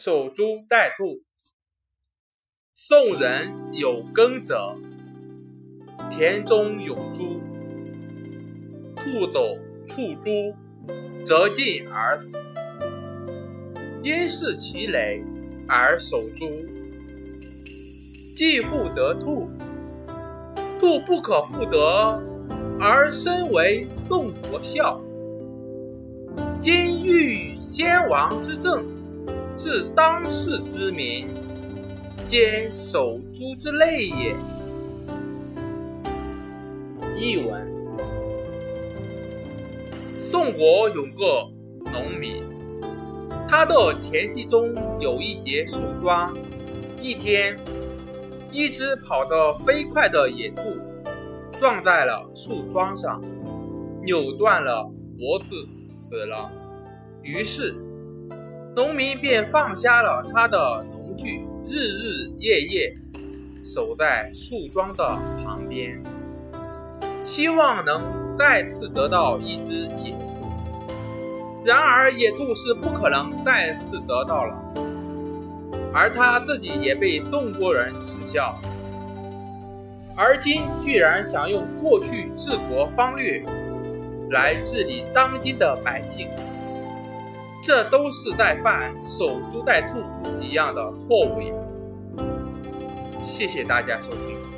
守株待兔。宋人有耕者，田中有猪，兔走触猪，折颈而死。因视其累而守株？既复得兔，兔不可复得，而身为宋国笑。今欲与先王之政。是当世之民，皆守株之类也。译文：宋国有个农民，他的田地中有一节树桩。一天，一只跑得飞快的野兔撞在了树桩上，扭断了脖子，死了。于是。农民便放下了他的农具，日日夜夜守在树桩的旁边，希望能再次得到一只野兔。然而，野兔是不可能再次得到了，而他自己也被宋国人耻笑。而今居然想用过去治国方略来治理当今的百姓。这都是在犯守株待兔一样的错误。谢谢大家收听。